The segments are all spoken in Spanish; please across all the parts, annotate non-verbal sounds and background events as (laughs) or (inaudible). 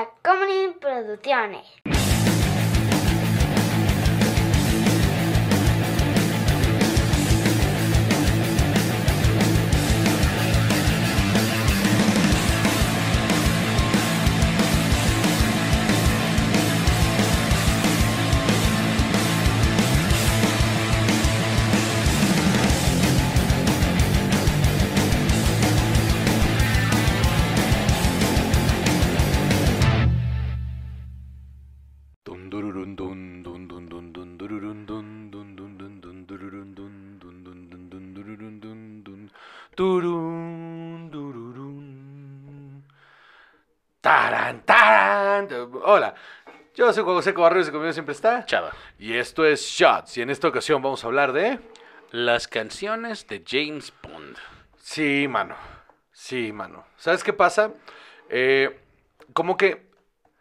Tacomunin Producciones. Turun dururun taran taran Hola, yo soy Juan José Cobarrubias y conmigo siempre está Chava. y esto es Shots y en esta ocasión vamos a hablar de Las canciones de James Bond. Sí, mano. Sí, mano. ¿Sabes qué pasa? Eh, como que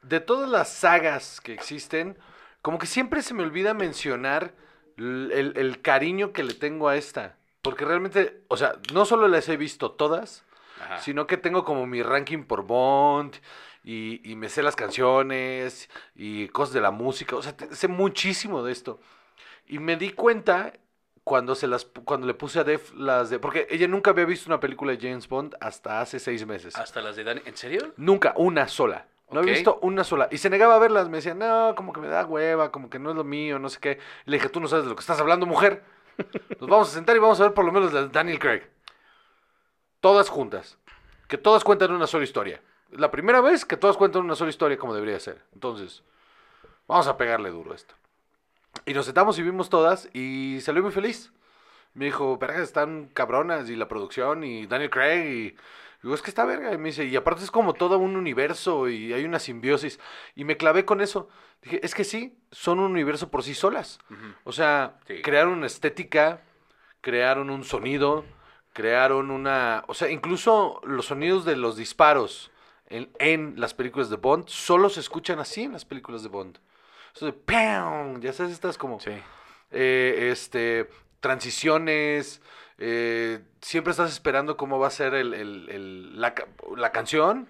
de todas las sagas que existen, como que siempre se me olvida mencionar el, el cariño que le tengo a esta. Porque realmente, o sea, no solo las he visto todas, Ajá. sino que tengo como mi ranking por Bond y, y me sé las canciones y cosas de la música. O sea, te- sé muchísimo de esto. Y me di cuenta cuando se las cuando le puse a Def las de porque ella nunca había visto una película de James Bond hasta hace seis meses. Hasta las de Dani. ¿En serio? Nunca, una sola. No había Ok. visto una sola. Y se negaba a verlas. Me decía, no, como que me da hueva, como que no es lo mío, no sé qué. Y le dije, tú no sabes de lo que estás hablando, mujer. Nos vamos a sentar y vamos a ver por lo menos las Daniel Craig. Todas juntas. Que todas cuentan una sola historia. La primera vez que todas cuentan una sola historia como debería ser. Entonces, vamos a pegarle duro a esto. Y nos sentamos y vimos todas y salió muy feliz. Me dijo, verga, están cabronas y la producción y Daniel Craig y... Digo, es que está verga. Y me dice, y aparte es como todo un universo y hay una simbiosis. Y me clavé con eso. Dije, es que sí, son un universo por sí solas. O sea, Sí. crearon una estética, crearon un sonido, crearon una... O sea, incluso los sonidos de los disparos en, en las películas de Bond solo se escuchan así en las películas de Bond. Eso de ¡pam! Ya sabes, estas como... Sí. eh, este, transiciones, eh, siempre estás esperando cómo va a ser el, el- el- la, ca- la canción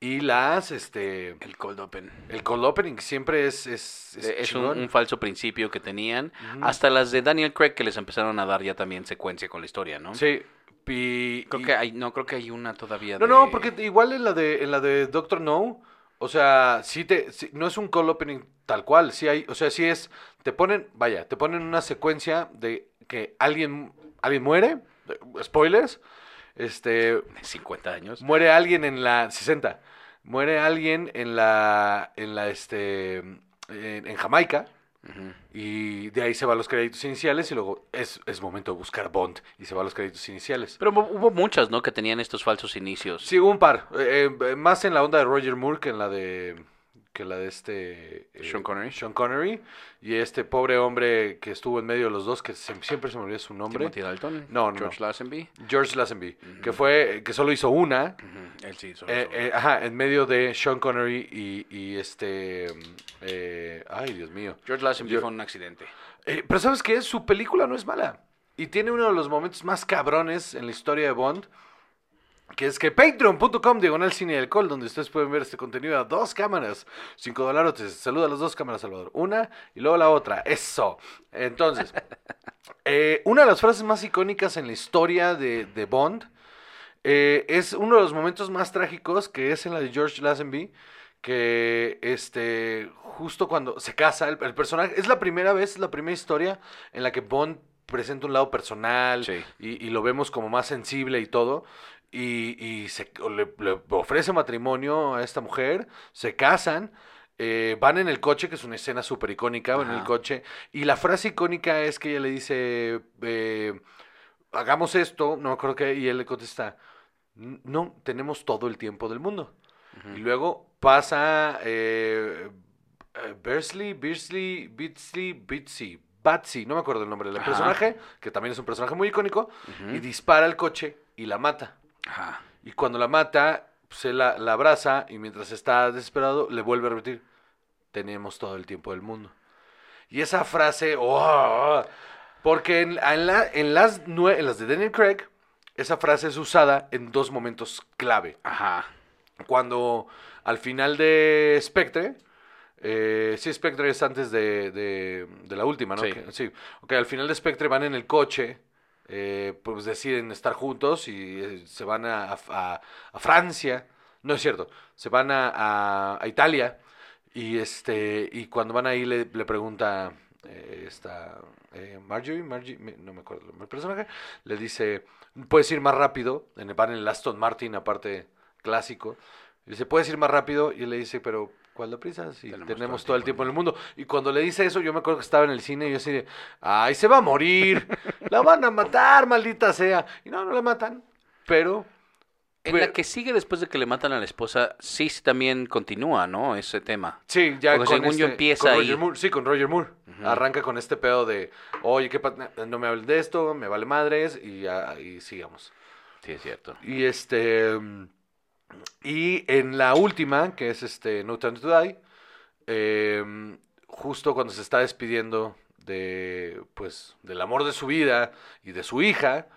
y las, este, El cold open. el cold opening siempre es, es, es Es un, falso principio que tenían. Hasta las de Daniel Craig que les empezaron a dar ya también secuencia con la historia, ¿no? Sí, y- Creo y- que hay, no, creo que hay una todavía No, de... no, porque igual en la de, en la de Doctor No, o sea, sí te, sí- no es un cold opening tal cual, sí hay, o sea, sí es, te ponen, vaya, te ponen una secuencia de que alguien, alguien muere, spoilers, este, 50 años. muere alguien en la 60, muere alguien en la, en la, este, en, en Jamaica, y de ahí se van los créditos iniciales y luego es, es momento de buscar Bond y se van los créditos iniciales. Pero hubo hubo muchas, ¿no? Que tenían estos falsos inicios. Sí, hubo un par. eh, eh, más en la onda de Roger Moore que en la de. Que la de este. eh, Sean Connery. Sean Connery. Y este pobre hombre que estuvo en medio de los dos, que se- siempre se me olvida su nombre. Timothy Dalton. No, no, George. Lazenby. George Lazenby. Que fue. que solo hizo una. Él sí. solo- eh, solo. eh, ajá, en medio de Sean Connery y, y este. ay, Dios mío. George Lazenby yo- fue un accidente. Pero ¿sabes qué? Su película no es mala. Y tiene uno de los momentos más cabrones en la historia de Bond. Que es que patreon.com diagonal cine y alcohol, donde ustedes pueden ver este contenido a dos cámaras. Cinco dólares. Saluda a las dos cámaras, Salvador. Una y luego la otra. Eso. Entonces, (laughs) eh, una de las frases más icónicas en la historia de, de Bond eh, es uno de los momentos más trágicos que es en la de George Lazenby. Que este, justo cuando se casa, el, el personaje. Es la primera vez, es la primera historia en la que Bond presenta un lado personal Sí. y, y lo vemos como más sensible y todo. Y, y se, le, le ofrece matrimonio a esta mujer, se casan, eh, van en el coche, que es una escena súper icónica, van en el coche, y la frase icónica es que ella le dice, eh, hagamos esto, no me acuerdo qué, y él le contesta, "N- no, tenemos todo el tiempo del mundo. Y luego pasa eh, Bersley, Beersley, Beatsley, Bitsy, Batsy, no me acuerdo el nombre del Ajá. personaje, que también es un personaje muy icónico, y dispara al coche y la mata. Ajá. Y cuando la mata, se la, la abraza y mientras está desesperado, le vuelve a repetir, tenemos todo el tiempo del mundo. Y esa frase, ¡oh! porque en, en la- en las, en las de Daniel Craig, esa frase es usada en dos momentos clave. Ajá. Cuando al final de Spectre, eh, sí, Spectre es antes de, de, de la última, ¿no? Sí. Sí. Ok, al final de Spectre van en el coche, eh, pues deciden estar juntos y eh, se van a, Francia. No es cierto, se van a, a- Italia y este y cuando van ahí le, le pregunta eh, esta eh, Marjorie, Marjorie, no me acuerdo el personaje, le dice, puedes ir más rápido, en, van en el Aston Martin, aparte clásico, y dice, puedes ir más rápido, y le dice, pero ¿cuál la prisa? Si Tenemos tenemos, todo el tiempo en el mundo. Y cuando le dice eso, yo me acuerdo que estaba en el cine y yo así de, ay, se va a morir, (laughs) la van a matar, maldita sea. Y no, no la matan, pero... En Pero- la que sigue después de que le matan a la esposa, sí sí también continúa, ¿no? Ese tema. Sí, ya Porque con según yo este- empieza con ahí. Roger Moore, sí, con Roger Moore. Arranca con este pedo de, oye, ¿qué no me hablen de esto, me vale madres, y, ya, y sigamos. Sí, es cierto. Y este. mm, Y en la última, que es este No Time to Die, eh, justo cuando se está despidiendo de. Pues. del amor de su vida y de su hija.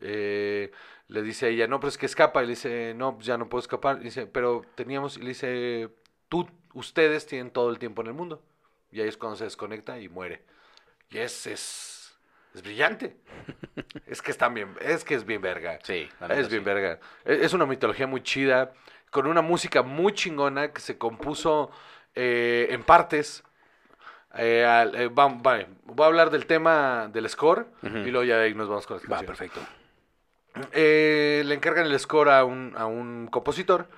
eh, le dice a ella, no, pero es que escapa. Y le dice, no, pues ya no puedo escapar. Dice, pero teníamos. Y le dice, tú, ustedes tienen todo el tiempo en el mundo. Y ahí es cuando se desconecta y muere. Y es. es, es brillante. (laughs) es que están bien. Es que es bien verga. Sí, la Es bien sí. verga. E- Es una mitología muy chida, con una música muy chingona que se compuso eh, en partes. Eh, al- eh, vale, voy a hablar del tema del score y luego ya ahí nos vamos con las Va, perfecto. Eh, le encargan el score a un, a un compositor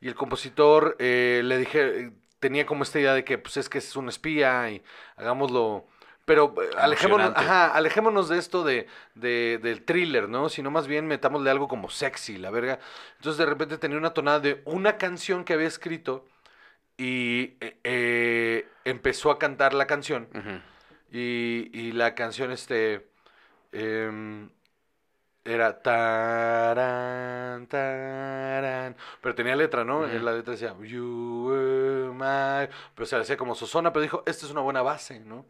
y el compositor le dije, tenía como esta idea de que pues es que es un espía y hagámoslo... Pero eh, alejémonos, ajá, alejémonos de esto de, de- del thriller, ¿no? Sino más bien metámosle algo como sexy, la verga. Entonces de repente tenía una tonada de una canción que había escrito y eh, eh, empezó a cantar la canción. Y, y la canción, este. em, era. Tarán, tarán. Pero tenía letra, ¿no? La letra decía. You were my. Pero se decía como Sosona, pero dijo: Esta es una buena base, ¿no?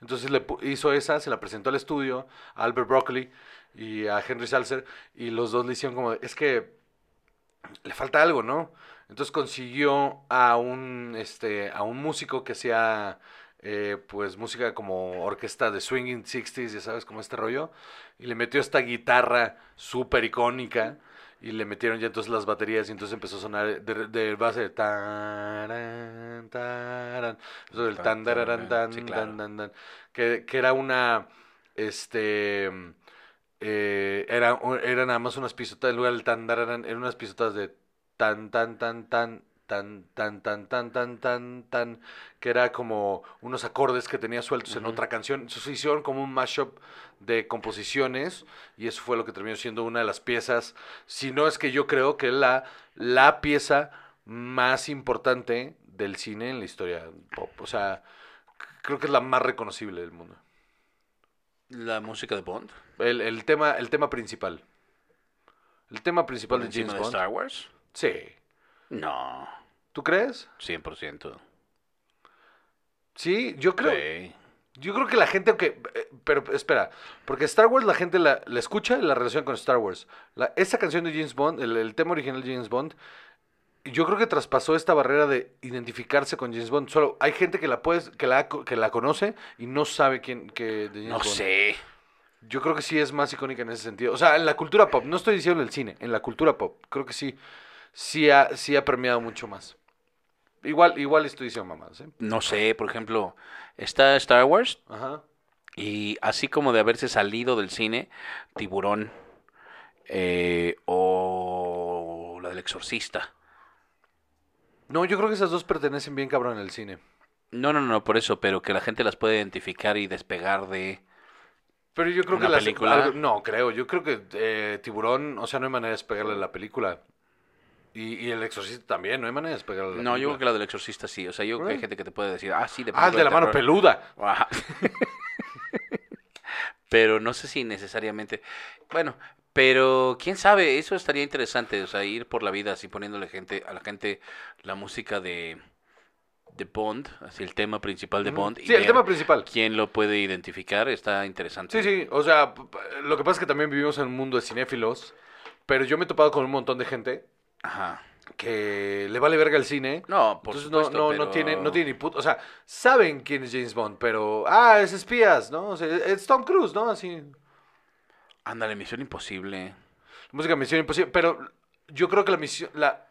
Entonces le hizo esa, se la presentó al estudio, a Albert Broccoli y a Henry Salzer. Y los dos le hicieron como: Es que le falta algo, ¿no? Entonces consiguió a un, este, a un músico que hacía, eh, pues, música como orquesta de swinging 60s, ya sabes, como este rollo, y le metió esta guitarra súper icónica, y le metieron ya entonces las baterías, y entonces empezó a sonar de, de base de eso del tan, tan, Sí, claro. tan, tan, tan, que, que era una, este, eh, era, era nada más unas pisotas, en lugar del tan, eran unas pisotas de tan, tan, tan, tan, tan, tan, tan, tan, tan, tan, tan, que era como unos acordes que tenía sueltos en Ujú. otra canción. Entonces hicieron como un mashup de composiciones y eso fue lo que terminó siendo una de las piezas, si no es que yo creo que la, la pieza más importante del cine en la historia pop. O sea, creo que es la más reconocible del mundo. La música de Bond. El, el tema, el tema principal. El tema principal de James de Bond. Star Wars. Sí. No, ¿Tú crees? 100%. Sí, yo creo. Sí. Yo creo que la gente, aunque. eh, Pero espera, porque Star Wars la gente la, la escucha y la relación con Star Wars. La, esa canción de James Bond, el, el tema original de James Bond, yo creo que traspasó esta barrera de identificarse con James Bond. Solo hay gente que la puedes, que la, que la conoce y no sabe quién que de James No Bond. sé. Yo creo que sí es más icónica en ese sentido. O sea, en la cultura pop, no estoy diciendo en el cine, en la cultura pop, creo que sí, sí ha, sí ha permeado mucho más. Igual, igual estoy diciendo mamadas, ¿eh? No sé, por ejemplo, está Star Wars Ajá. y así como de haberse salido del cine, Tiburón eh, o la del Exorcista. No, yo creo que esas dos pertenecen bien cabrón en el cine. No, no, no, por eso, pero que la gente las puede identificar y despegar de... Pero yo creo ¿Una que las- película? algo- no, creo. Yo creo que eh, Tiburón, o sea, no hay manera de despegarle la película. Y, y el exorcista también, no hay manera de despegarle la No, yo creo película. que la del Exorcista sí. O sea, yo creo que hay gente que te puede decir, ah, sí, de Ah, el de película la mano terror". peluda. (laughs) Pero no sé si necesariamente. Bueno, pero quién sabe, eso estaría interesante, o sea, ir por la vida así poniéndole gente a la gente la música de de Bond, así el tema principal de. Bond y Sí, el tema principal. quién lo puede identificar, está interesante. Sí, sí, o sea, lo que pasa es que también vivimos en un mundo de cinéfilos, pero yo me he topado con un montón de gente Ajá. que le vale verga el cine. No, por Entonces supuesto, no, no, no tiene, no tiene ni puto, o sea, saben quién es James Bond, pero, ah, es espías, ¿no? O sea, es Tom Cruise, ¿no? Así, Ándale, Misión Imposible. música Misión Imposible, pero yo creo que la misión, la,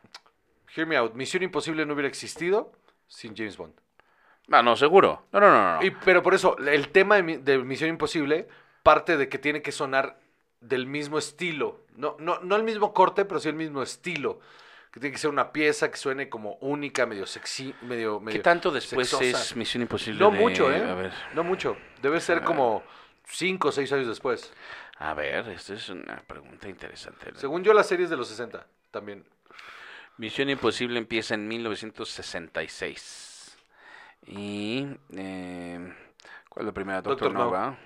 hear me out, Misión Imposible no hubiera existido sin James Bond. Ah, no, seguro. No, no, no, no. Y, pero por eso, el tema de, mi- de Misión Imposible parte de que tiene que sonar del mismo estilo. No, no, no el mismo corte, pero sí el mismo estilo. Que tiene que ser una pieza que suene como única, medio sexy, medio... ¿Qué medio tanto después sexosa. es Misión Imposible? No de- mucho, ¿eh? A ver, No mucho. Debe ser como cinco o seis años después. A ver, esta es una pregunta interesante. Según yo, las series de los 60 también. Misión Imposible empieza en 1966. Y... eh, ¿Cuál es la primera? Doctor, Doctor No. Nova.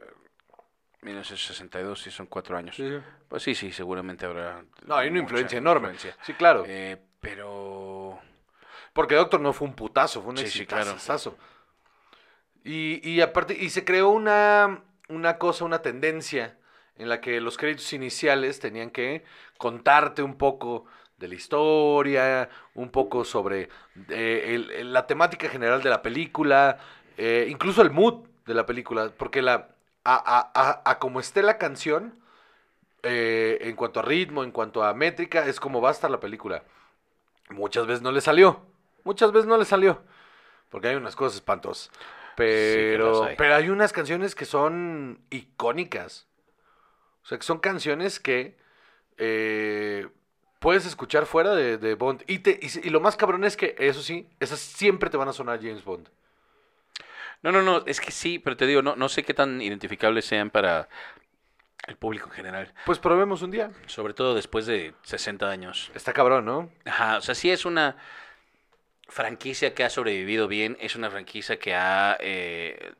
Ver. 1962, sí, son cuatro años. Pues sí, sí, seguramente habrá... No, hay una influencia enorme. influencia. Sí, claro. Eh, pero... Porque Doctor no fue un putazo, fue un Sí, sí, claro. Y, y aparte, y se creó una, una cosa, una tendencia en la que los créditos iniciales tenían que contarte un poco de la historia, un poco sobre eh, la temática general de la película, eh, incluso el mood de la película, porque la a, a, a- a como esté la canción, eh, en cuanto a ritmo, en cuanto a métrica, es como va a estar la película. Muchas veces no le salió. Muchas veces no le salió. Porque hay unas cosas espantosas. Pero, hay. pero hay unas canciones que son icónicas. O sea, que son canciones que eh, puedes escuchar fuera de, de Bond. Y, te, y lo más cabrón es que, eso sí, esas siempre te van a sonar James Bond. No, no, no, es que sí, pero te digo, no, no sé qué tan identificables sean para el público en general. Pues probemos un día. Sobre todo después de 60 años. Está cabrón, ¿no? Ajá, o sea, sí es una franquicia que ha sobrevivido bien, es una franquicia que ha... eh,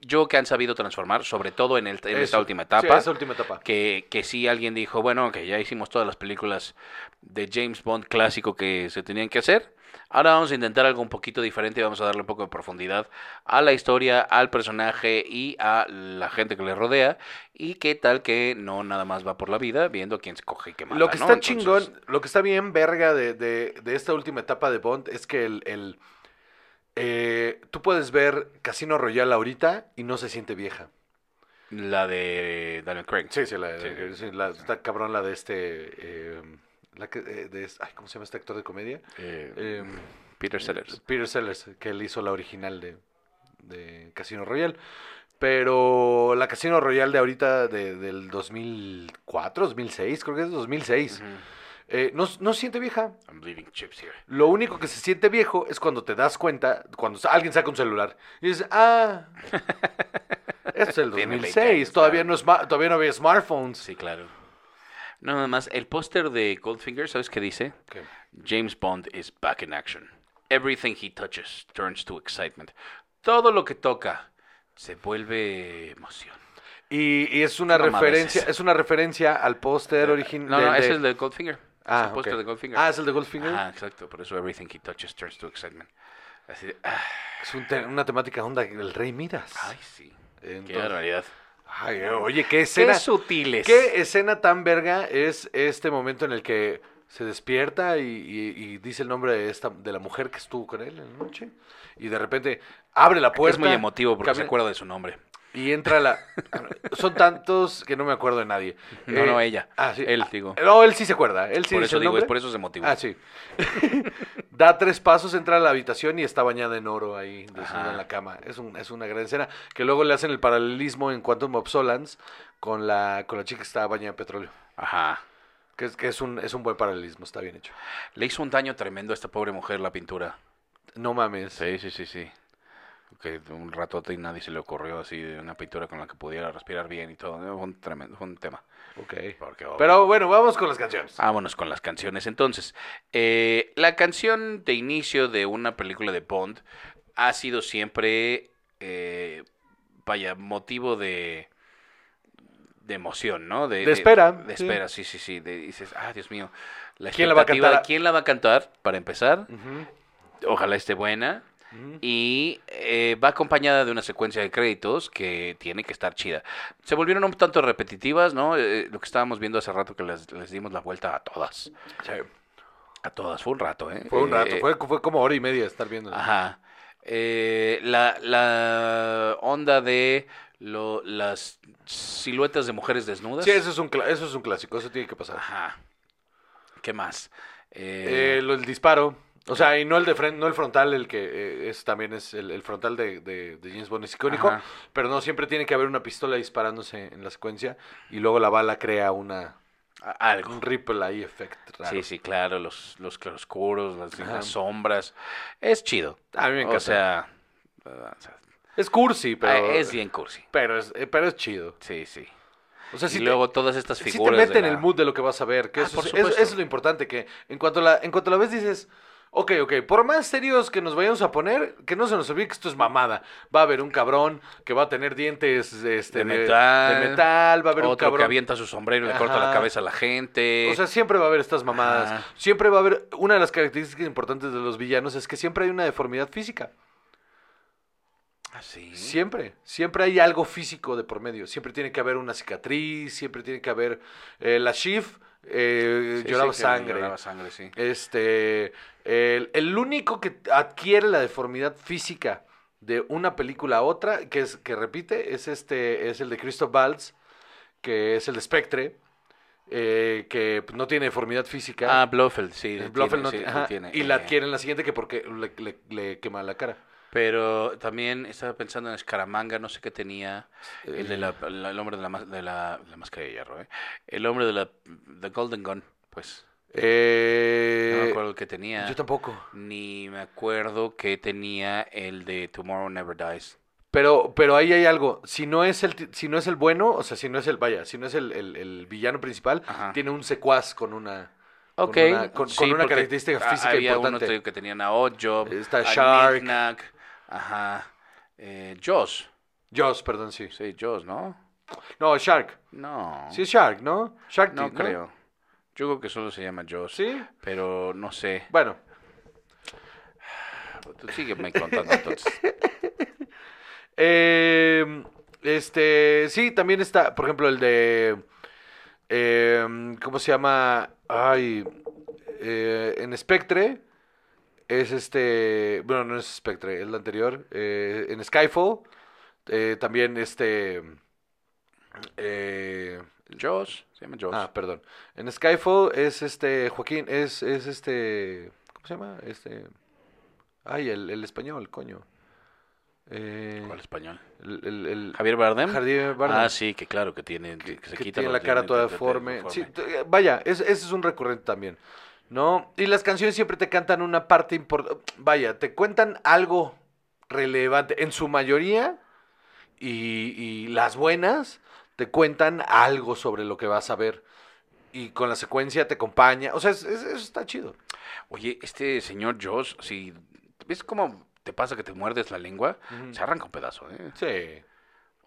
yo que han sabido transformar, sobre todo en, el, en esta última Sí, etapa. esa última etapa. que, que sí alguien dijo, bueno, que ya hicimos todas las películas de James Bond clásico que se tenían que hacer. Ahora vamos a intentar algo un poquito diferente, vamos a darle un poco de profundidad a la historia, al personaje y a la gente que le rodea. Y qué tal que no nada más va por la vida viendo a quién se coge y qué mata. Lo que ¿no? está Entonces, chingón, lo que está bien verga de, de- de esta última etapa de Bond es que el, el, eh, tú puedes ver Casino Royale ahorita y no se siente vieja. La de Daniel Craig. Sí, sí, la, Sí. sí, la- está cabrón la de este, eh, la que, eh, de, ay, ¿cómo se llama este actor de comedia? Eh, Eh, Peter Sellers. Peter Sellers, que él hizo la original de, de Casino Royale. Pero la Casino Royale de ahorita, de- del 2004, 2006, creo que es 2006, Ujú. eh, no, no se siente vieja. I'm chips here. Lo único que se siente viejo es cuando te das cuenta, cuando alguien saca un celular y dices, ah, (laughs) es el Tiene 20 2006, años, todavía claro. no, es todavía no había smartphones. Sí, claro. No, nada más, el póster de Goldfinger, ¿sabes qué dice? ¿Qué? James Bond is back in action. Everything he touches turns to excitement. Todo lo que toca se vuelve emoción. Y, y es una Qué es referencia, es una referencia al póster original. No, no, ese es el de Goldfinger. es Ah, el póster ok. de Goldfinger. Ah, es el de Goldfinger. Exacto. Por eso everything he touches turns to excitement. Así de, ah, Es un te- una temática onda del Rey Midas. ay, sí. Qué Entonces- barbaridad. Ay, oye, qué Qué escena. sutiles. ¿Qué escena tan verga es este momento en el que se despierta y, y- y dice el nombre de esta de la mujer que estuvo con él en la noche? Y de repente abre la puerta. es muy emotivo porque se camina- acuerda de su nombre. Y entra la... Son tantos que no me acuerdo de nadie. (laughs) No, Eh, no, ella. Ah, sí. Él, Ah, digo. No, él sí se acuerda. Él sí por eso digo, es por eso es emotivo. Ah, sí. (laughs) da tres pasos, entra a la habitación y está bañada en oro ahí, en la cama. Es, un, es una gran escena. Que luego le hacen el paralelismo en Quantum of Solans con la, con la chica que está bañada en petróleo. Ajá. Que es, que es, un, es un buen paralelismo, está bien hecho. Le hizo un daño tremendo a esta pobre mujer la pintura. No mames. Sí, sí, sí, sí. Que un ratote y nadie se le ocurrió así de una pintura con la que pudiera respirar bien y todo. Fue un tremendo, fue un tema. Ok. Porque, oh, Pero bueno, vamos con las canciones. Vámonos con las canciones. Entonces, eh, la canción de inicio de una película de Bond ha sido siempre, eh, vaya, motivo de, de emoción, ¿no? De espera, De, espera, sí, sí, sí. de- dices, ah, Dios mío. La ¿Quién la va a cantar? quién la va a cantar, para empezar. Ojalá esté buena. Y eh, va acompañada de una secuencia de créditos que tiene que estar chida. Se volvieron un tanto repetitivas, ¿no? Eh, lo que estábamos viendo hace rato que les, les dimos la vuelta a todas. A todas, fue un rato, ¿eh? Fue un rato, Eh, fue, fue como hora y media estar viendo. Ajá. La, la onda de lo- las siluetas de mujeres desnudas. Sí, eso es, un, eso es un clásico, eso tiene que pasar. Ajá. ¿Qué más? Eh, Eh, lo del disparo. O sea, y no el de frente, no el frontal, el que eh, es también es el, el frontal de, de- de James Bond es icónico, Ajá. pero no, siempre tiene que haber una pistola disparándose en la secuencia y luego la bala crea una algo. un ripple ahí effect raro. Sí, sí, claro, los, los claroscuros, las, sombras. Es chido. A mí me encanta. O sea, o sea, es cursi, pero eh, es bien cursi. pero es, eh, pero es chido. Sí, sí. O sea, y si luego todas estas te, sí te figuras. mete en el mood de lo que vas a ver, que Ah, eso, es, eso es lo importante, que en cuanto, la, en cuanto la ves dices, ok, ok, por más serios que nos vayamos a poner, que no se nos olvide que esto es mamada. Va a haber un cabrón que va a tener dientes este, De metal, de metal, va a haber un Otro que cabrón avienta su sombrero y le corta la cabeza a la gente. O sea, siempre va a haber estas mamadas. Ajá. Siempre va a haber. Una de las características importantes de los villanos es que siempre hay una deformidad física. Ah, sí. Siempre. Siempre hay algo físico de por medio. Siempre tiene que haber una cicatriz. Siempre tiene que haber. eh, la Shiv eh, Sí, lloraba sí, sangre. Lloraba sangre, sí. Este. El, el único que adquiere la deformidad física de una película a otra, que es que repite, es este. Es el de Christoph Waltz, que es el de Spectre. eh, que no tiene deformidad física. Ah, Blofeld, sí. El Blofeld tiene, no sí, tiene. y la Eh, adquiere en la siguiente que porque le, le- le quema la cara. Pero también estaba pensando en Escaramanga, no sé qué tenía. El de la, la- el hombre de la, de la, la máscara de hierro, ¿eh? El hombre de la The Golden Gun, pues. eh, No me acuerdo el que tenía. yo tampoco. Ni me acuerdo que tenía el de Tomorrow Never Dies. Pero, pero ahí hay algo. Si no es el, si no es el bueno, o sea, si no es el, vaya, si no es el, el- el villano principal, Ajá. tiene un secuaz con una, con Ok. una, con- sí, con una característica física había uno importante. te digo, que tenían a Oddjob, Está a Shark. Ajá. Eh, Jaws. Jaws, perdón, sí. Sí, Jaws, ¿no? No, Shark. No. Sí es Shark, ¿no? Shark no Teeth, creo. Yo creo que solo se llama Jaws. Sí. Pero no sé. Bueno, Tú sígueme contando entonces. (laughs) Eh, este, sí, también está, por ejemplo, el de, eh, ¿cómo se llama? Ay, eh, en Spectre es este, bueno, no es Spectre, es la anterior. eh, en Skyfall eh, también este, eh, Jaws. Se llama Jaws. ah, perdón. En Skyfall es este Joaquín, es, es este, ¿cómo se llama? Este, ay, el, el español, coño. Eh, ¿Cuál español? el, el- el- Javier Bardem. Javier Bardem. Ah, sí, que claro, que tiene, que, se que quita tiene la cara toda deforme. Sí, vaya, es- ese es un recurrente también. ¿No? Y las canciones siempre te cantan una parte importante. Vaya, te cuentan algo relevante. En su mayoría, y, y las buenas, te cuentan algo sobre lo que vas a ver. Y con la secuencia te acompaña. O sea, es- es- eso está chido. Oye, este señor Jaws, si ves cómo te pasa que te muerdes la lengua, se arranca un pedazo, ¿eh? Sí.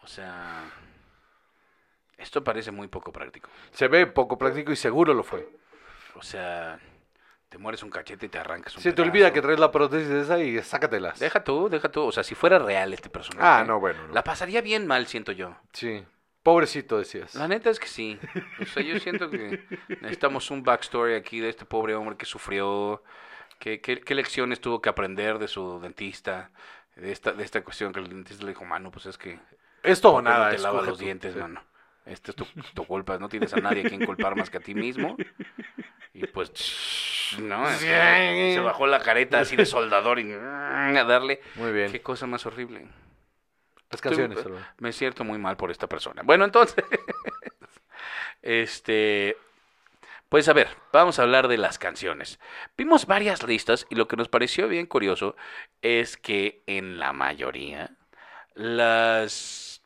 O sea, esto parece muy poco práctico. Se ve poco práctico y seguro lo fue. O sea, te mueres un cachete y te arrancas un Se te pedazo. olvida que traes la prótesis esa y sácatelas. Deja tú, deja tú. O sea, si fuera real este personaje. Ah, no, bueno. no. La pasaría bien mal, siento yo. Sí. Pobrecito, decías. La neta es que sí. O sea, yo siento que necesitamos un backstory aquí de este pobre hombre que sufrió, que, que- qué lecciones tuvo que aprender de su dentista, de esta, de esta cuestión que el dentista le dijo, mano, pues es que Esto o ¿por qué nada. no te escoge los tú". dientes, Sí. mano. Esta es tu, tu culpa, no tienes a nadie a quien culpar más que a ti mismo. Y pues, no, (laughs) se bajó la careta así de soldador y a darle. Muy bien. Qué cosa más horrible. Las canciones, Estoy-. Me siento muy mal por esta persona. Bueno, entonces, (laughs) este, pues a ver, vamos a hablar de las canciones. Vimos varias listas y lo que nos pareció bien curioso es que en la mayoría las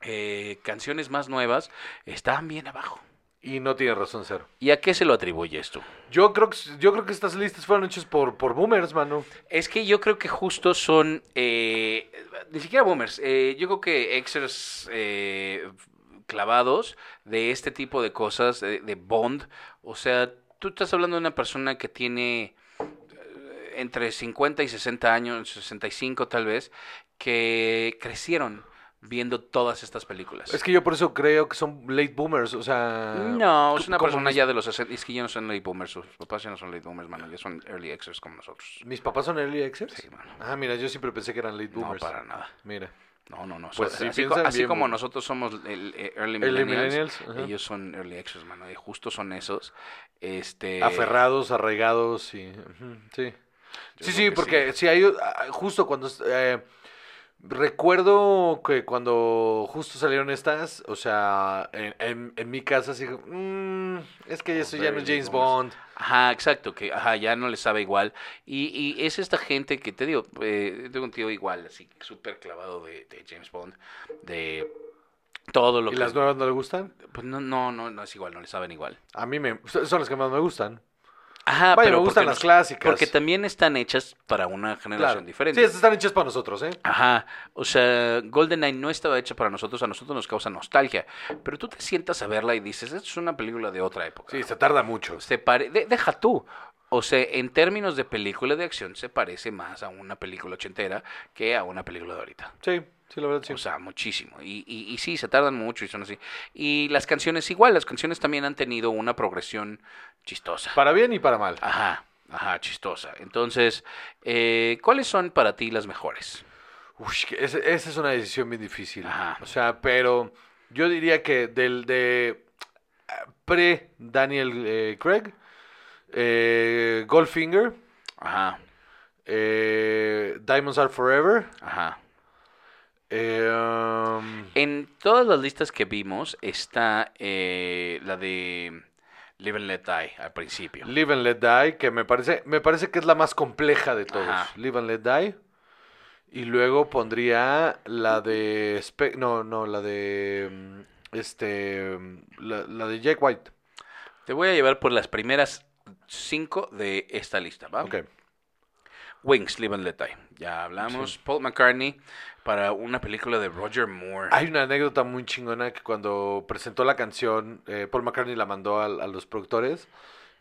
eh, canciones más nuevas estaban bien abajo. Y no tiene razón cero. ¿Y a qué se lo atribuye esto? Yo creo que yo creo que estas listas fueron hechas por, por boomers, mano. Es que yo creo que justo son, eh, ni siquiera boomers, eh, yo creo que exers eh, clavados de este tipo de cosas, de, de Bond. O sea, tú estás hablando de una persona que tiene entre 50 y 60 años, 65 tal vez, que crecieron viendo todas estas películas. Es que yo por eso creo que son late boomers, o sea... No, es una persona mis- ya de los 60. Es que ya no son late boomers. Sus papás ya no son late boomers, mano. Ya son early exers como nosotros. ¿Mis papás son early exers? Sí, mano. Ah, mira, yo siempre pensé que eran late No, boomers. para nada. Mira. No, no, no. Pues So- sí, así, bien, como nosotros somos el, eh, early Early millennials, millennials, ajá. ellos son early exers, mano. Y justo son esos. Este... Aferrados, arraigados y... sí. Yo Sí, sí, que porque si hay... ah, Justo cuando... eh, recuerdo que cuando justo salieron estas, o sea, en, en- en mi casa, así, "Mm, es que eso ya no es James boomers". Bond. Ajá, exacto, que ajá, ya no le sabe igual. Y, y es esta gente que te digo, eh, tengo un tío igual, así súper clavado de, de James Bond, de todo lo ¿Y que... las nuevas no le gustan? Pues no, no, no, no es igual, no le saben igual. A mí me... Son las que más me gustan. Ajá, Vaya, pero me gustan las nos- clásicas. Porque también están hechas para una generación Claro. diferente. Sí, están hechas para nosotros, ¿eh? Ajá, o sea, GoldenEye no estaba hecha para nosotros, a nosotros nos causa nostalgia, pero tú te sientas a verla y dices, esto es una película de otra época. Sí, se tarda mucho. Se pare- de- deja tú. O sea, en términos de película de acción se parece más a una película ochentera que a una película de ahorita. Sí, sí, la verdad sí. O sea, muchísimo. Y, y, y sí, se tardan mucho y son así. Y las canciones igual, las canciones también han tenido una progresión chistosa. Para bien y para mal. Ajá, ajá, chistosa. Entonces, eh, ¿cuáles son para ti las mejores? Uy, esa es una decisión bien difícil. Ajá. O sea, pero yo diría que del de ah, pre Daniel eh, Craig, eh, Goldfinger, Ajá, eh, Diamonds Are Forever, ajá. um, En todas las listas que vimos está la de Live and Let Die al principio. Live and Let Die, que me parece, me parece que es la más compleja de todos. Ajá. Live and Let Die. Y luego pondría la de Spe- no, no, la de mm, este mm, la, la de Jack White. Te voy a llevar por las primeras cinco de esta lista, ¿va? Ok. Wings, Live and Let Die. Ya hablamos. Paul McCartney para una película de Roger Moore. Hay una anécdota muy chingona que cuando presentó la canción, eh, Paul McCartney la mandó al- a, los productores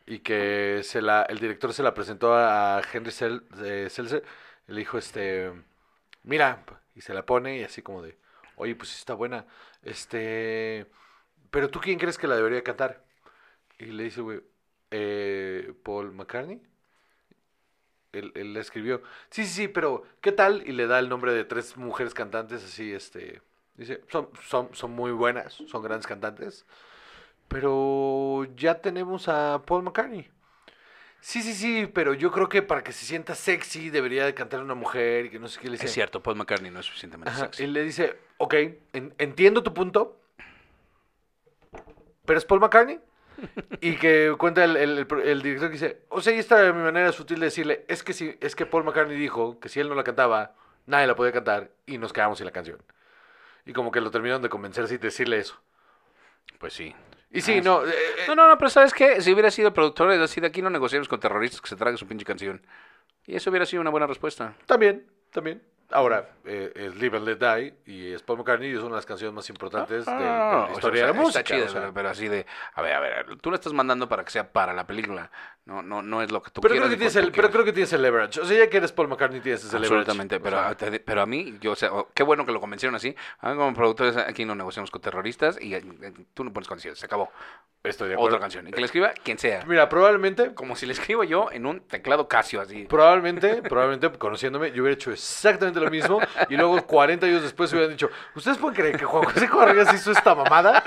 y que se la, el director se la presentó a Henry Sel- eh, Seltzer. Le dijo, este, mira, y se la pone y así como de, oye, pues está buena. Este, pero tú quién crees que la debería cantar? Y le dice, güey, "Eh, Paul McCartney. Él, él le escribió, sí, sí, sí, pero ¿qué tal? Y le da el nombre de tres mujeres cantantes así, este, dice, son, son, son muy buenas, son grandes cantantes, pero ya tenemos a Paul McCartney. Sí, sí, sí, pero yo creo que para que se sienta sexy debería de cantar una mujer y que no sé qué le dice. Es cierto, Paul McCartney no es suficientemente Ajá, sexy. Y le dice, ok, en- entiendo tu punto, pero es Paul McCartney. (laughs) y que cuenta el, director que dice, o sea, y esta es mi manera sutil de decirle, es que, si, es que Paul McCartney dijo que si él no la cantaba, nadie la podía cantar y nos quedamos sin la canción. Y como que lo terminaron de convencer sin decirle eso. Pues sí. Y sí, Ah, no, eh, eh, No, no, no, pero ¿sabes qué? Si hubiera sido el productor, es así, de aquí no negociamos con terroristas que se traguen su pinche canción. Y eso hubiera sido una buena respuesta. también, también. Ahora, eh, es Live and Let Die y es Paul McCartney y es una de las canciones más importantes de, de Ah, la o sea, historia de la está música. chida, o sea. pero, así de, a ver, a ver, tú lo estás mandando para que sea para la película. No, no, no es lo que tú Pero quieras. creo, que tienes el, pero creo que tienes el leverage. O sea, ya que eres Paul McCartney, tienes ese leverage. Absolutamente, O pero, sea, a- te- pero a mí, yo, o sea, o- qué bueno que lo convencieron así. A mí como productores aquí no negociamos con terroristas y eh, tú no pones canciones, se acabó. estoy de acuerdo. Otra canción. Y que le escriba quien sea. Mira, probablemente, Como si le escribo yo en un teclado Casio así. probablemente, probablemente, conociéndome, yo hubiera hecho exactamente lo mismo y luego 40 años después hubieran dicho, ¿ustedes pueden creer que Juan José Corregas hizo esta mamada?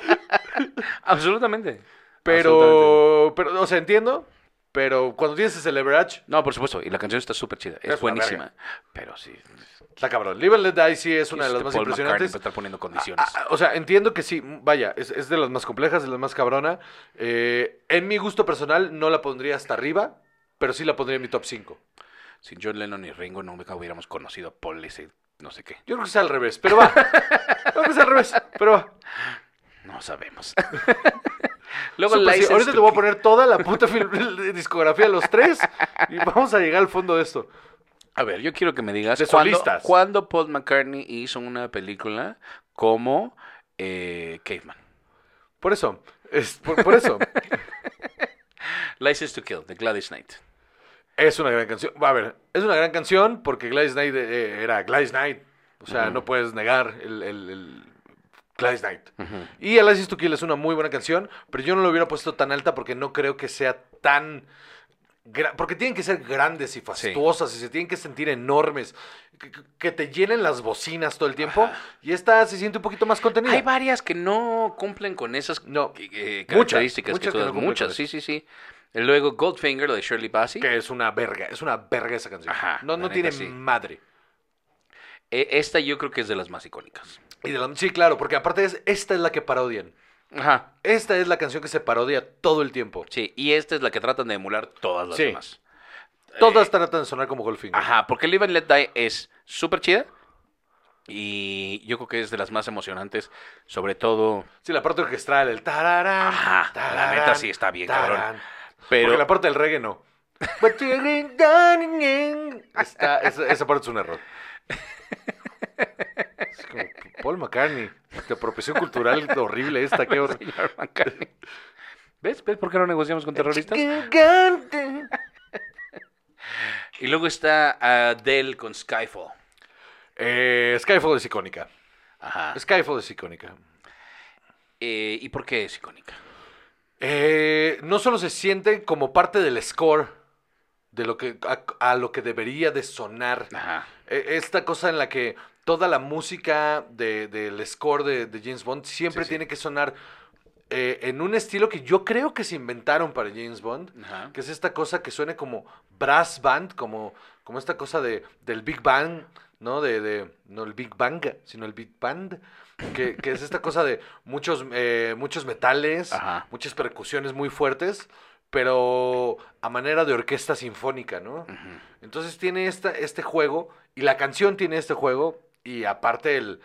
Absolutamente. Absolutamente. Pero, pero, o sea, entiendo, pero cuando tienes ese leverage, No, por supuesto. Y la canción está súper chida. Es, buenísima. Pero sí. está cabrón. Live and Let Die sí es una de las Este más Paul impresionantes. estar poniendo condiciones. Ah, ah, o sea, entiendo que sí, vaya, es, es de las más complejas, de las más cabrona. Eh, en mi gusto personal no la pondría hasta arriba, pero sí la pondría en mi top 5. Sin John Lennon y Ringo nunca hubiéramos conocido a Paul ese no sé qué. Yo creo que es al revés, pero va. (laughs) Creo que es al revés, pero va. No sabemos. (laughs) Luego Súper, sí, ahorita te voy a poner toda la puta (laughs) discografía de los tres y vamos a llegar al fondo de esto. A ver, yo quiero que me digas solistas. cuándo Paul McCartney hizo una película como eh, Caveman. Por eso, es, por, por eso. License to Kill, de Gladys Knight. Es una gran canción. A ver, es una gran canción porque Gladys Knight eh, era Gladys Knight. O sea, no puedes negar el, el, el Gladys Knight. Ujú. Y A License to Kill es una muy buena canción, pero yo no lo hubiera puesto tan alta porque no creo que sea tan... Porque tienen que ser grandes y fastuosas y se tienen que sentir enormes, que, que- que te llenen las bocinas todo el tiempo. Ajá. Y esta se siente un poquito más contenida. Hay varias que no cumplen con esas No. eh, Muchas, características muchas que que no todas, cumplen muchas, sí, sí, sí. Luego Goldfinger de Shirley Bassey. Que es una verga, es una verga esa canción. Ajá, no no tiene sí. madre. E- Esta yo creo que es de las más icónicas. Y de la- sí, claro, porque aparte es, esta es la que parodian. Ajá. Esta es la canción que se parodia todo el tiempo. Sí, y esta es la que tratan de emular todas las Sí. demás. Todas Eh, tratan de sonar como Goldfinger. Ajá, porque Live and Let Die es súper chida. Y yo creo que es de las más emocionantes. Sobre todo. Sí, la parte orquestral, el tararán. Ajá, la neta sí está bien, cabrón. Pero. Porque la parte del reggae no. (laughs) Está- esa, esa parte es un error. Es como Paul McCartney. De apropiación cultural horrible esta, qué McCartney. ¿Ves? ¿Ves por qué no negociamos con terroristas? Y luego está Adele con Skyfall. Eh, Skyfall es icónica. Ajá. Skyfall es icónica. Eh, ¿Y por qué es icónica? Eh, no solo se siente como parte del score de lo que a, a lo que debería de sonar. Ajá. Eh, Esta cosa en la que toda la música de- del score de, de James Bond siempre Sí, sí. tiene que sonar eh, en un estilo que yo creo que se inventaron para James Bond, Ajá. que es esta cosa que suene como brass band, como, como esta cosa de, del Big Bang, ¿no? De, de- no el Big Bang, sino el Big Band, que, que es esta cosa de muchos, eh, muchos metales, Ajá. muchas percusiones muy fuertes, pero a manera de orquesta sinfónica, ¿no? Entonces tiene esta, este juego, y la canción tiene este juego, y aparte el,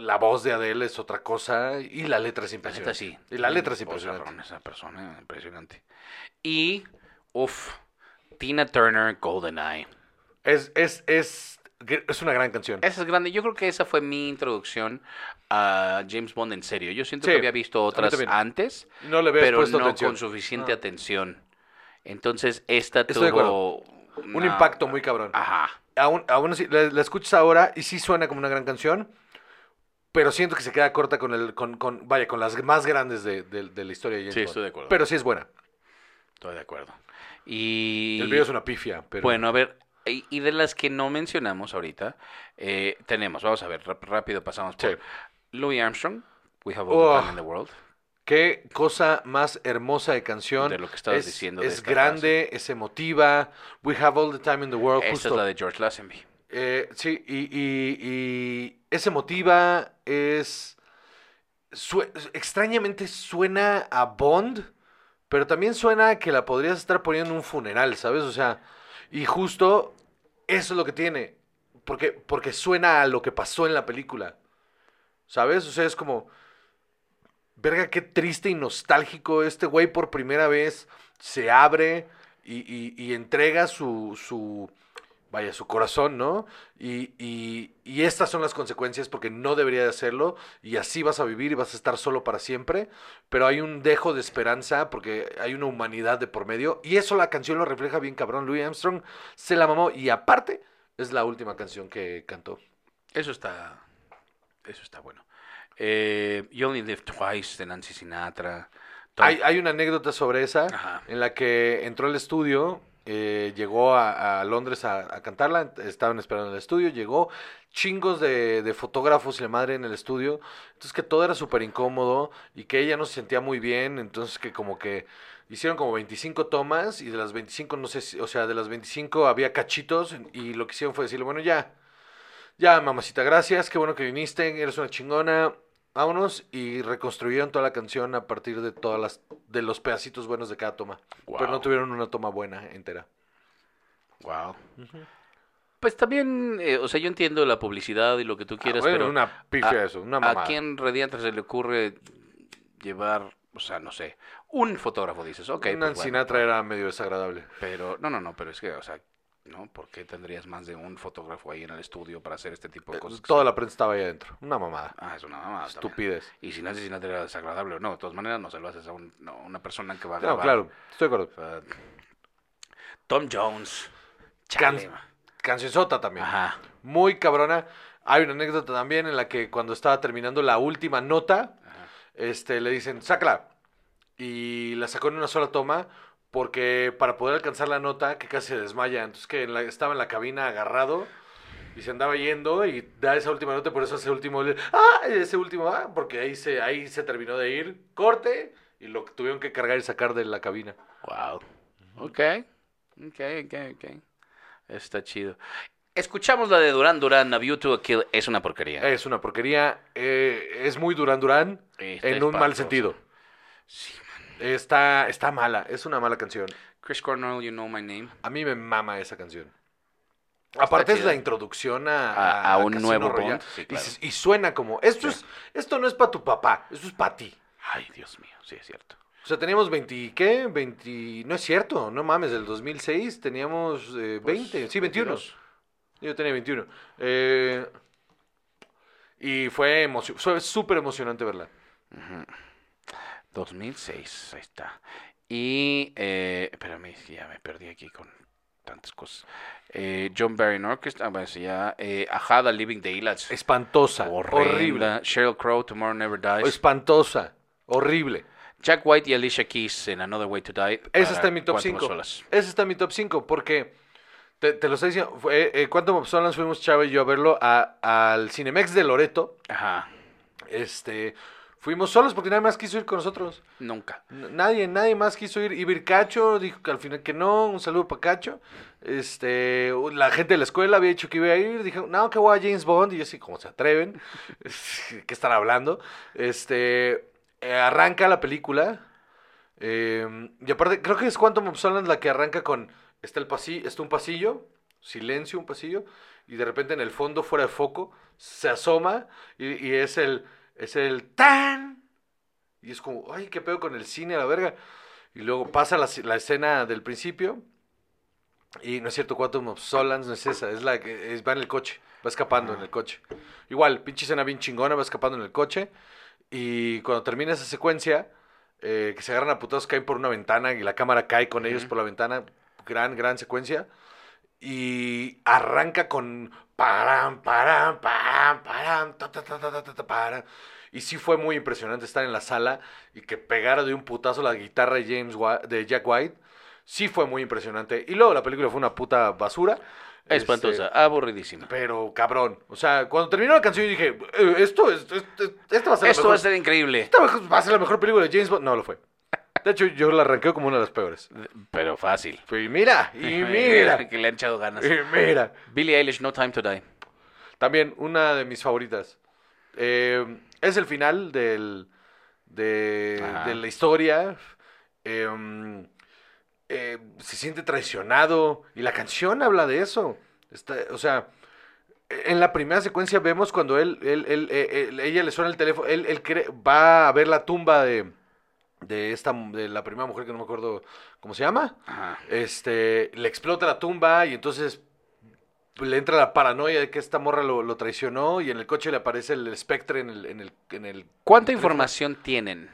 la voz de Adele es otra cosa, y la letra es La impresionante. neta sí. Y la letra es impresionante. cabrón, esa persona, impresionante. Y, uff, Tina Turner, GoldenEye. Es, es, es, es una gran canción. Esa es grande. Yo creo que esa fue mi introducción a James Bond en serio. Yo siento Sí, que había visto otras antes, No le pero no atención. con suficiente Ah. atención. Entonces, esta Estoy de tuvo Un una- impacto muy cabrón. Ajá. Aún, aún así, la, la escuchas ahora y sí suena como una gran canción, pero siento que se queda corta con el, con, con vaya, con las más grandes de, de- de la historia de James Sí, Bond. estoy de acuerdo. Pero sí es buena. Estoy de acuerdo. Y... El video es una pifia, pero... Bueno, a ver, y, y de las que no mencionamos ahorita, eh, tenemos, vamos a ver, rápido pasamos por Sí. Louis Armstrong, We Have All Oh. the Time in the World. Qué cosa más hermosa de canción. De lo que estabas es, diciendo Es grande, es emotiva. We have all the time in the world. Esta justo. es la de George Lazenby. Eh, sí, y, y- y es emotiva, es... extrañamente suena a Bond, pero también suena a que la podrías estar poniendo en un funeral, ¿sabes? O sea, y justo eso es lo que tiene, porque, porque suena a lo que pasó en la película, ¿sabes? O sea, es como... Verga, qué triste y nostálgico. Este güey por primera vez se abre y, y- entrega su, su, vaya, su corazón, ¿no? Y, y- y estas son las consecuencias porque no debería de hacerlo y así vas a vivir y vas a estar solo para siempre, pero hay un dejo de esperanza porque hay una humanidad de por medio y eso la canción lo refleja bien cabrón. Louis Armstrong se la mamó y aparte es la última canción que cantó. Eso está, eso está bueno. Eh, You Only Live Twice de Nancy Sinatra. Hay, hay una anécdota sobre esa Ajá. en la que entró al estudio, eh, llegó a, Londres a, cantarla, estaban esperando en el estudio, llegó chingos de, de fotógrafos y la madre en el estudio, entonces que todo era súper incómodo y que ella no se sentía muy bien, entonces que como que hicieron como 25 tomas y de las 25, no sé, si, o sea, de las 25 había cachitos y lo que hicieron fue decirle, bueno, ya, ya, mamacita, gracias, qué bueno que viniste, eres una chingona, vámonos y reconstruyeron toda la canción a partir de todas las de los pedacitos buenos de cada toma. Pero no tuvieron una toma buena entera. Wow. Pues también, eh, o sea, yo entiendo la publicidad y lo que tú quieras, Ah, bueno, pero una pifia a- eso, una ¿a quién radiante se le ocurre llevar, o sea, no sé, un fotógrafo, dices, ok, pues, Nancy bueno, Sinatra era medio desagradable. Pero, no, no, no, pero es que, o sea, ¿no? ¿Por qué tendrías más de un fotógrafo ahí en el estudio para hacer este tipo de Eh, cosas? Toda la prensa estaba ahí adentro. Una mamada. Ah, es una mamada. también. Estupidez. Y si Nancy Sinatra era desagradable o no, de todas maneras no se lo haces a un- no, una persona que va a No, grabar. claro, estoy de acuerdo. Tom Jones. Can-. Cancionzota también. Ajá. Muy cabrona. Hay una anécdota también en la que cuando estaba terminando la última nota, este, le dicen, sácala. Y la sacó en una sola toma porque para poder alcanzar la nota, que casi se desmaya. Entonces que en la- estaba en la cabina agarrado y se andaba yendo y da esa última nota, por eso ese último, ah, ese último, ah, porque ahí se, ahí se terminó de ir, corte, y lo tuvieron que cargar y sacar de la cabina. Wow. Ok. Ok, ok, ok. Está chido. Escuchamos la de Duran Duran, A View to a Kill. Es una porquería. Es una porquería, eh, es muy Durán Durán Está en un mal sentido. Sí. Está, está mala, es una mala canción. Chris Cornell, You Know My Name. A mí me mama esa canción. Aparte es la introducción a, A- a un Casino nuevo Royale. Bond, sí, y, claro. se- y suena como, esto, Sí. es, esto no es para tu papá, esto es para ti. Ay, Dios mío, sí es cierto. O sea, teníamos 20, ¿qué? 20, no es cierto, no mames, del 2006 teníamos eh, Pues, 20, sí, 21. 22. Yo tenía 21. Eh, y fue, emocio- fue súper emocionante verla. 2006, ahí está. Y, eh, espérame, ya me perdí aquí con tantas cosas. Eh, John Barry Orchestra, ah, bueno, sí, ya. Eh, Ajada, Living Daylights. Espantosa, horrible. horrible. Sheryl Crow, Tomorrow Never Dies. Espantosa, horrible. Jack White y Alicia Keys en Another Way to Die. Esa está en mi top Quantum of 5. Solace. Esa está en mi top 5 porque te, te lo estoy diciendo. Fue, eh, Quantum of Solace fuimos Chava y yo a verlo a- al Cinemex de Loreto. Ajá, Este, fuimos solos porque nadie más quiso ir con nosotros. nunca. N- Nadie, nadie más quiso ir. Y Vircacho dijo que al final que no. Un saludo para Cacho. Este, la gente de la escuela había dicho que iba a ir. Dijo, no, que voy a James Bond. Y yo así, como se atreven? (laughs) ¿Qué están hablando? Este, eh, arranca la película. eh, y aparte, creo que es Quantum of Solace la que arranca con. Está el pasillo, está un pasillo, silencio, un pasillo. Y de repente en el fondo, fuera de foco, se asoma. Y, y es el. Es el tan. Y es como, ay, qué pedo con el cine a la verga. Y luego pasa la, la escena del principio. Y no es cierto, Quantum of Solace no es esa, es la que es- va en el coche, va escapando en el coche. Igual, pinche escena bien chingona, va escapando en el coche. Y cuando termina esa secuencia, eh, que se agarran a putados, caen por una ventana y la cámara cae con ellos por la ventana. Gran, gran secuencia. Y arranca con param, param, param, param, ta, ta, ta, ta, ta, ta, ta, param. Y sí fue muy impresionante estar en la sala y que pegara de un putazo la guitarra de James de Jack White. Sí fue muy impresionante. Y luego la película fue una puta basura. Espantosa, Este, aburridísima. pero cabrón. O sea, cuando terminó la canción yo dije, "Eh, esto es, esto, esto va a ser la Esto mejor- va a ser increíble. esta va a ser la mejor película de James Bond. No lo fue. De hecho, yo la arranqué como una de las peores. Pero fácil. (laughs) Y mira, y (laughs) mira, que le han echado ganas. y mira. Billie Eilish, No Time to Die. También una de mis favoritas. Eh, es el final del, de, la historia. Eh, eh, se siente traicionado. Y la canción habla de eso. Está, o sea, en la primera secuencia vemos cuando él, él- él- él- ella le suena el teléfono. Él, va a ver la tumba de, de, esta, de la primera mujer que no me acuerdo cómo se llama Ajá. este, le explota la tumba y entonces le entra la paranoia de que esta morra lo, lo traicionó y en el coche le aparece el espectre en el... En el, en el ¿Cuánta en el información tienen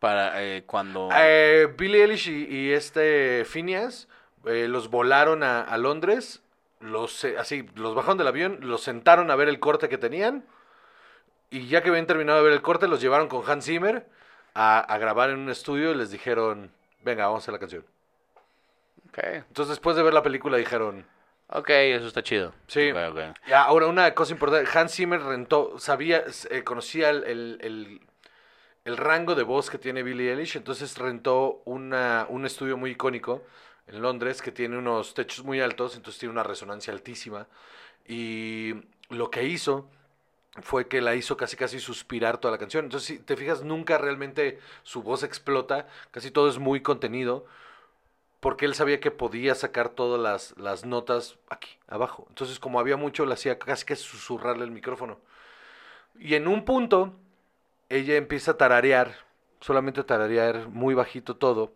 para eh, cuando... Eh, Billie Eilish y, y este Phineas eh, los volaron a, a Londres, los, eh, así, los bajaron del avión, los sentaron a ver el corte que tenían y ya que habían terminado de ver el corte los llevaron con Hans Zimmer a, a grabar en un estudio y les dijeron, venga, vamos a hacer la canción. Ok, Entonces después de ver la película dijeron... ok, eso está chido. Sí. Ya, ahora una cosa importante, Hans Zimmer rentó, sabía, eh, conocía el, el- el- el rango de voz que tiene Billie Eilish, entonces rentó una, un estudio muy icónico en Londres que tiene unos techos muy altos, entonces tiene una resonancia altísima. Y lo que hizo fue que la hizo casi casi suspirar toda la canción. Entonces, si te fijas, nunca realmente su voz explota, casi todo es muy contenido porque él sabía que podía sacar todas las, las notas aquí, abajo. Entonces, como había mucho, le hacía casi que susurrarle el micrófono. Y en un punto, ella empieza a tararear, solamente tararear muy bajito todo,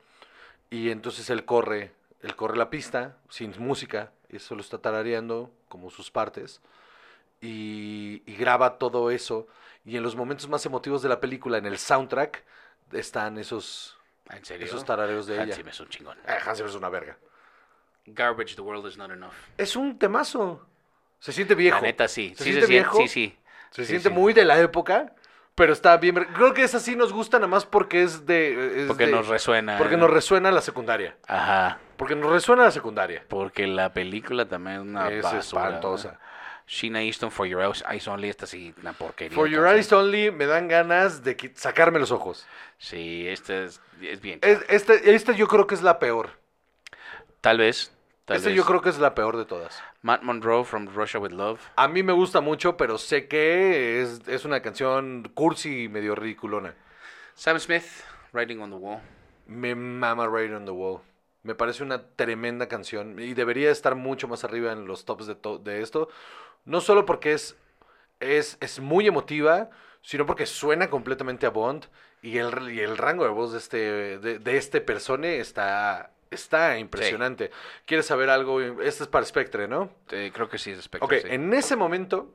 y entonces él corre, él corre la pista, sin música, y solo está tarareando como sus partes, y, y graba todo eso, y en los momentos más emotivos de la película, en el soundtrack, están esos, ¿En serio? esos tarareos de Hans ella. Zimmer es un chingón. Eh, Hans Zimmer es una verga. Garbage, the world is not enough. Es un temazo. Se siente viejo. La neta sí. ¿Se sí siente se viejo? Sí, sí. Se Sí, siente sí. muy de la época, pero está bien. Creo que esa sí nos gusta nada más porque es de. es Porque de- nos resuena. Porque nos resuena la secundaria. Ajá. Porque nos resuena la secundaria. Porque la película también es una es basura. espantosa. Sheena Easton, For Your Eyes Only, esta sí, una porquería. For Your. Eyes Only me dan ganas de sacarme los ojos. Sí, esta es, es bien. Es- este, este yo creo que es la peor. Tal vez. Tal vez. yo creo que es la peor de todas. Matt Monroe from Russia with Love. A mí me gusta mucho, pero sé que es, es una canción cursi y medio ridiculona. Sam Smith, Writing on the Wall. Me mama Right on the Wall. Me parece una tremenda canción y debería estar mucho más arriba en los tops de, to- de esto. No solo porque es, es, es muy emotiva, sino porque suena completamente a Bond y el, y el rango de voz de este, de, de este persone está, está impresionante. ¿Quieres saber algo? Este es para Spectre, ¿no? Eh, creo que sí es Spectre. Ok, sí. en ese momento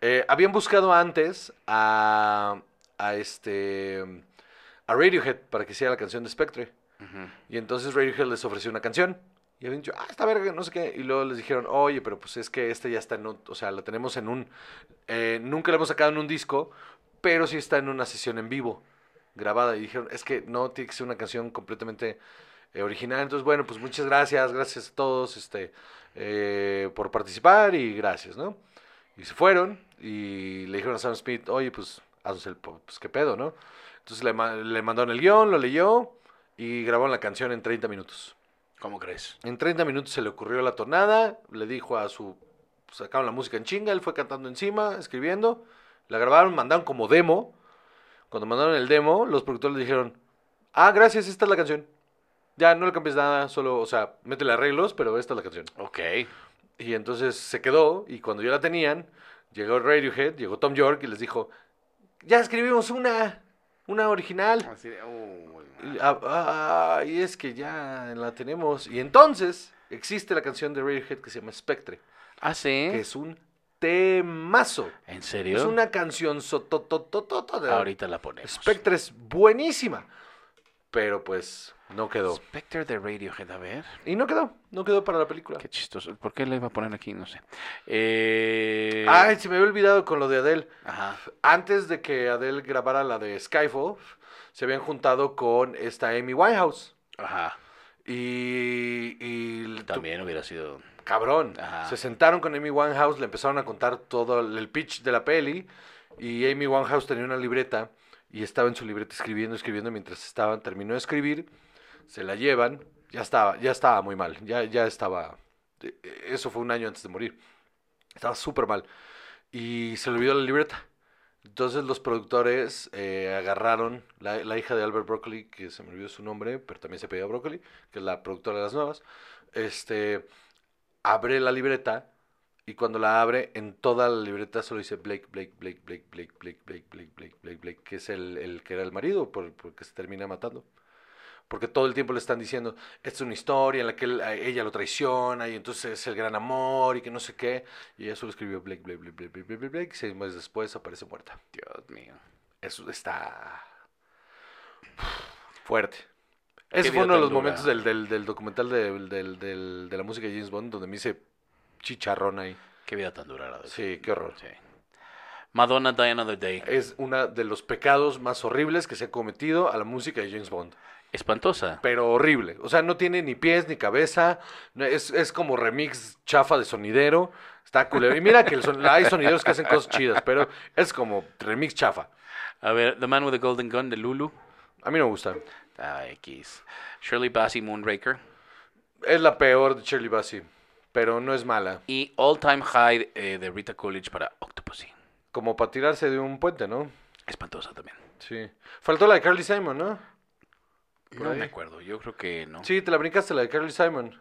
eh, habían buscado antes a, a este a Radiohead para que hiciera la canción de Spectre. Y entonces Radiohead les ofreció una canción. Y habían dicho, ah, esta verga, no sé qué. Y luego les dijeron, oye, pero pues es que este ya está en un, o sea, la tenemos en un, eh, nunca la hemos sacado en un disco, pero sí está en una sesión en vivo, grabada. Y dijeron, es que no, tiene que ser una canción completamente eh, original. Entonces, bueno, pues muchas gracias, gracias a todos, este, eh, por participar y gracias, ¿no? Y se fueron y le dijeron a Sam Smith, oye, pues, haznos el, pues, qué pedo, ¿no? Entonces le, le mandaron el guion, lo leyó y grabaron la canción en 30 minutos. ¿Cómo crees? En 30 minutos se le ocurrió la tonada, le dijo a su... Sacaron la música en chinga, él fue cantando encima, escribiendo, la grabaron, mandaron como demo. Cuando mandaron el demo, los productores le dijeron, ah, gracias, esta es la canción. Ya, no le cambies nada, solo, o sea, métele arreglos, pero esta es la canción. Ok. Y entonces se quedó, y cuando ya la tenían, llegó Radiohead, llegó Tom York y les dijo, ya escribimos una, una original. Así de, oh, Y, ah, ah, y es que ya la tenemos. Y entonces existe la canción de Radiohead que se llama Spectre, Ah, sí. que es un temazo. ¿En serio? Es una canción sototototota Ahorita la ponemos. Spectre es buenísima. Pero pues no quedó. Spectre de Radiohead, a ver. Y no quedó, no quedó para la película. Qué chistoso. ¿Por qué la iba a poner aquí? No sé. Eh... Ay, se me había olvidado con lo de Adele. Ajá. Antes de que Adele grabara la de Skyfall, se habían juntado con esta Amy Winehouse. Ajá. Y, y tu- También hubiera sido... cabrón. Ajá. Se sentaron con Amy Winehouse, le empezaron a contar todo el el pitch de la peli. Y Amy Winehouse tenía una libreta y estaba en su libreta escribiendo, escribiendo. Mientras estaban, terminó de escribir, se la llevan. Ya estaba, ya estaba muy mal. Ya, ya estaba. eh, Eso fue un año antes de morir. Estaba súper mal. Y se le olvidó la libreta. Entonces los productores eh, agarraron la, la hija de Albert Broccoli, que se me olvidó su nombre, pero también se pedía Broccoli, que es la productora de las nuevas. Este abre la libreta y cuando la abre, en toda la libreta solo dice Blake, Blake, Blake, Blake, Blake, Blake, Blake, Blake, Blake, Blake, Blake, que es el, el que era el marido, por, porque se termina matando porque todo el tiempo le están diciendo, esta es una historia en la que él, ella lo traiciona y entonces es el gran amor y que no sé qué. Y ella solo escribió Blake, Blake, Blake, Blake, Blake, Blake, y seis meses después aparece muerta. Dios mío. Eso está fuerte. Ese fue uno de los momentos del, del, del documental de, de la música de James Bond donde me hice chicharrón ahí. Qué vida tan dura la de Sí, qué horror. Madonna Die Another Day. Es uno de los pecados más horribles que se ha cometido a la música de James Bond. Espantosa. Pero horrible. O sea, no tiene ni pies ni cabeza. Es, es como remix chafa de sonidero. Está culero. Y mira que el son- hay sonideros que hacen cosas chidas, pero es como remix chafa. A ver, The Man with the Golden Gun de Lulu. A mí no me gusta. Ah, X. Shirley Bassey Moonraker. Es la peor de Shirley Bassey, pero no es mala. Y All Time High eh, de Rita Coolidge para Octopussy. Como para tirarse de un puente, ¿no? Espantosa también. Sí. Faltó la de Carly Simon, ¿no? Por No ahí. me acuerdo, yo creo que no. Sí, te la brincaste la de Carly Simon.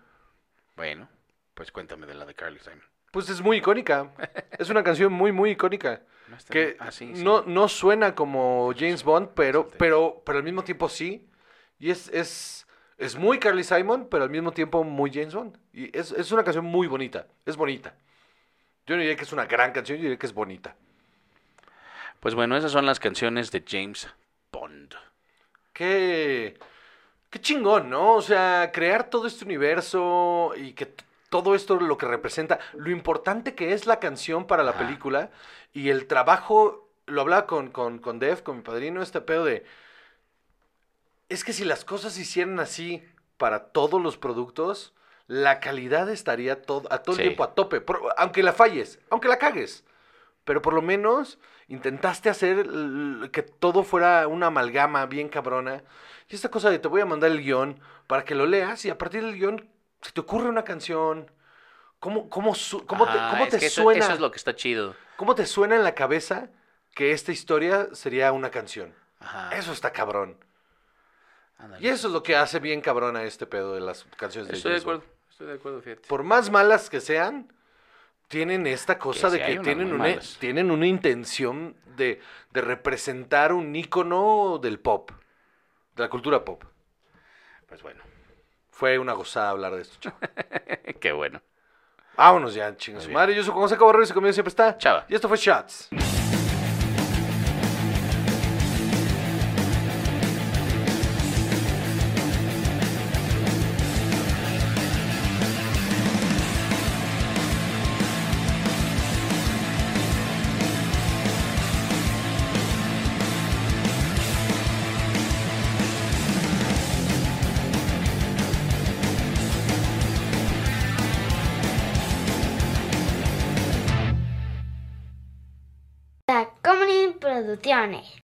Bueno, pues cuéntame de la de Carly Simon. Pues es muy icónica. (laughs) es una canción muy, muy icónica. No Que. Ah, sí, sí. no, no suena como James Bond, pero, pero, pero al mismo tiempo sí. Y es, es, es muy Carly Simon, pero al mismo tiempo muy James Bond. Y es, es una canción muy bonita. Es bonita. Yo no diría que es una gran canción, yo diría que es bonita. Pues bueno, esas son las canciones de James Bond. ¿Qué, Qué chingón, ¿no? O sea, crear todo este universo y que todo esto lo que representa, lo importante que es la canción para la Ajá. película y el trabajo, lo hablaba con, con, con Dev, con mi padrino, este pedo de... Es que si las cosas se hicieran así para todos los productos, la calidad estaría todo, a todo Sí. el tiempo a tope, por- aunque la falles, aunque la cagues. Pero por lo menos intentaste hacer que todo fuera una amalgama bien cabrona. Y esta cosa de te voy a mandar el guion para que lo leas y a partir del guion se te ocurre una canción. ¿Cómo, cómo, su- cómo te, cómo te eso- suena? Eso, es lo que está chido. ¿Cómo te suena en la cabeza que esta historia sería una canción? Ajá. Eso está cabrón. ándale. Y eso es lo que hace bien cabrón a este pedo de las canciones de Estoy de acuerdo. Estoy de acuerdo, fíjate. Por más malas que sean, tienen esta cosa de que tienen una, tienen una intención de, de representar un ícono del pop, de la cultura pop. Pues bueno. Fue una gozada hablar de esto, chavo. (laughs) Qué bueno. Vámonos ya, chinga Muy su bien. madre. Yo soy José Cabarro y su conmigo siempre está. Chava. Y esto fue Shots. Tacomunin Producciones.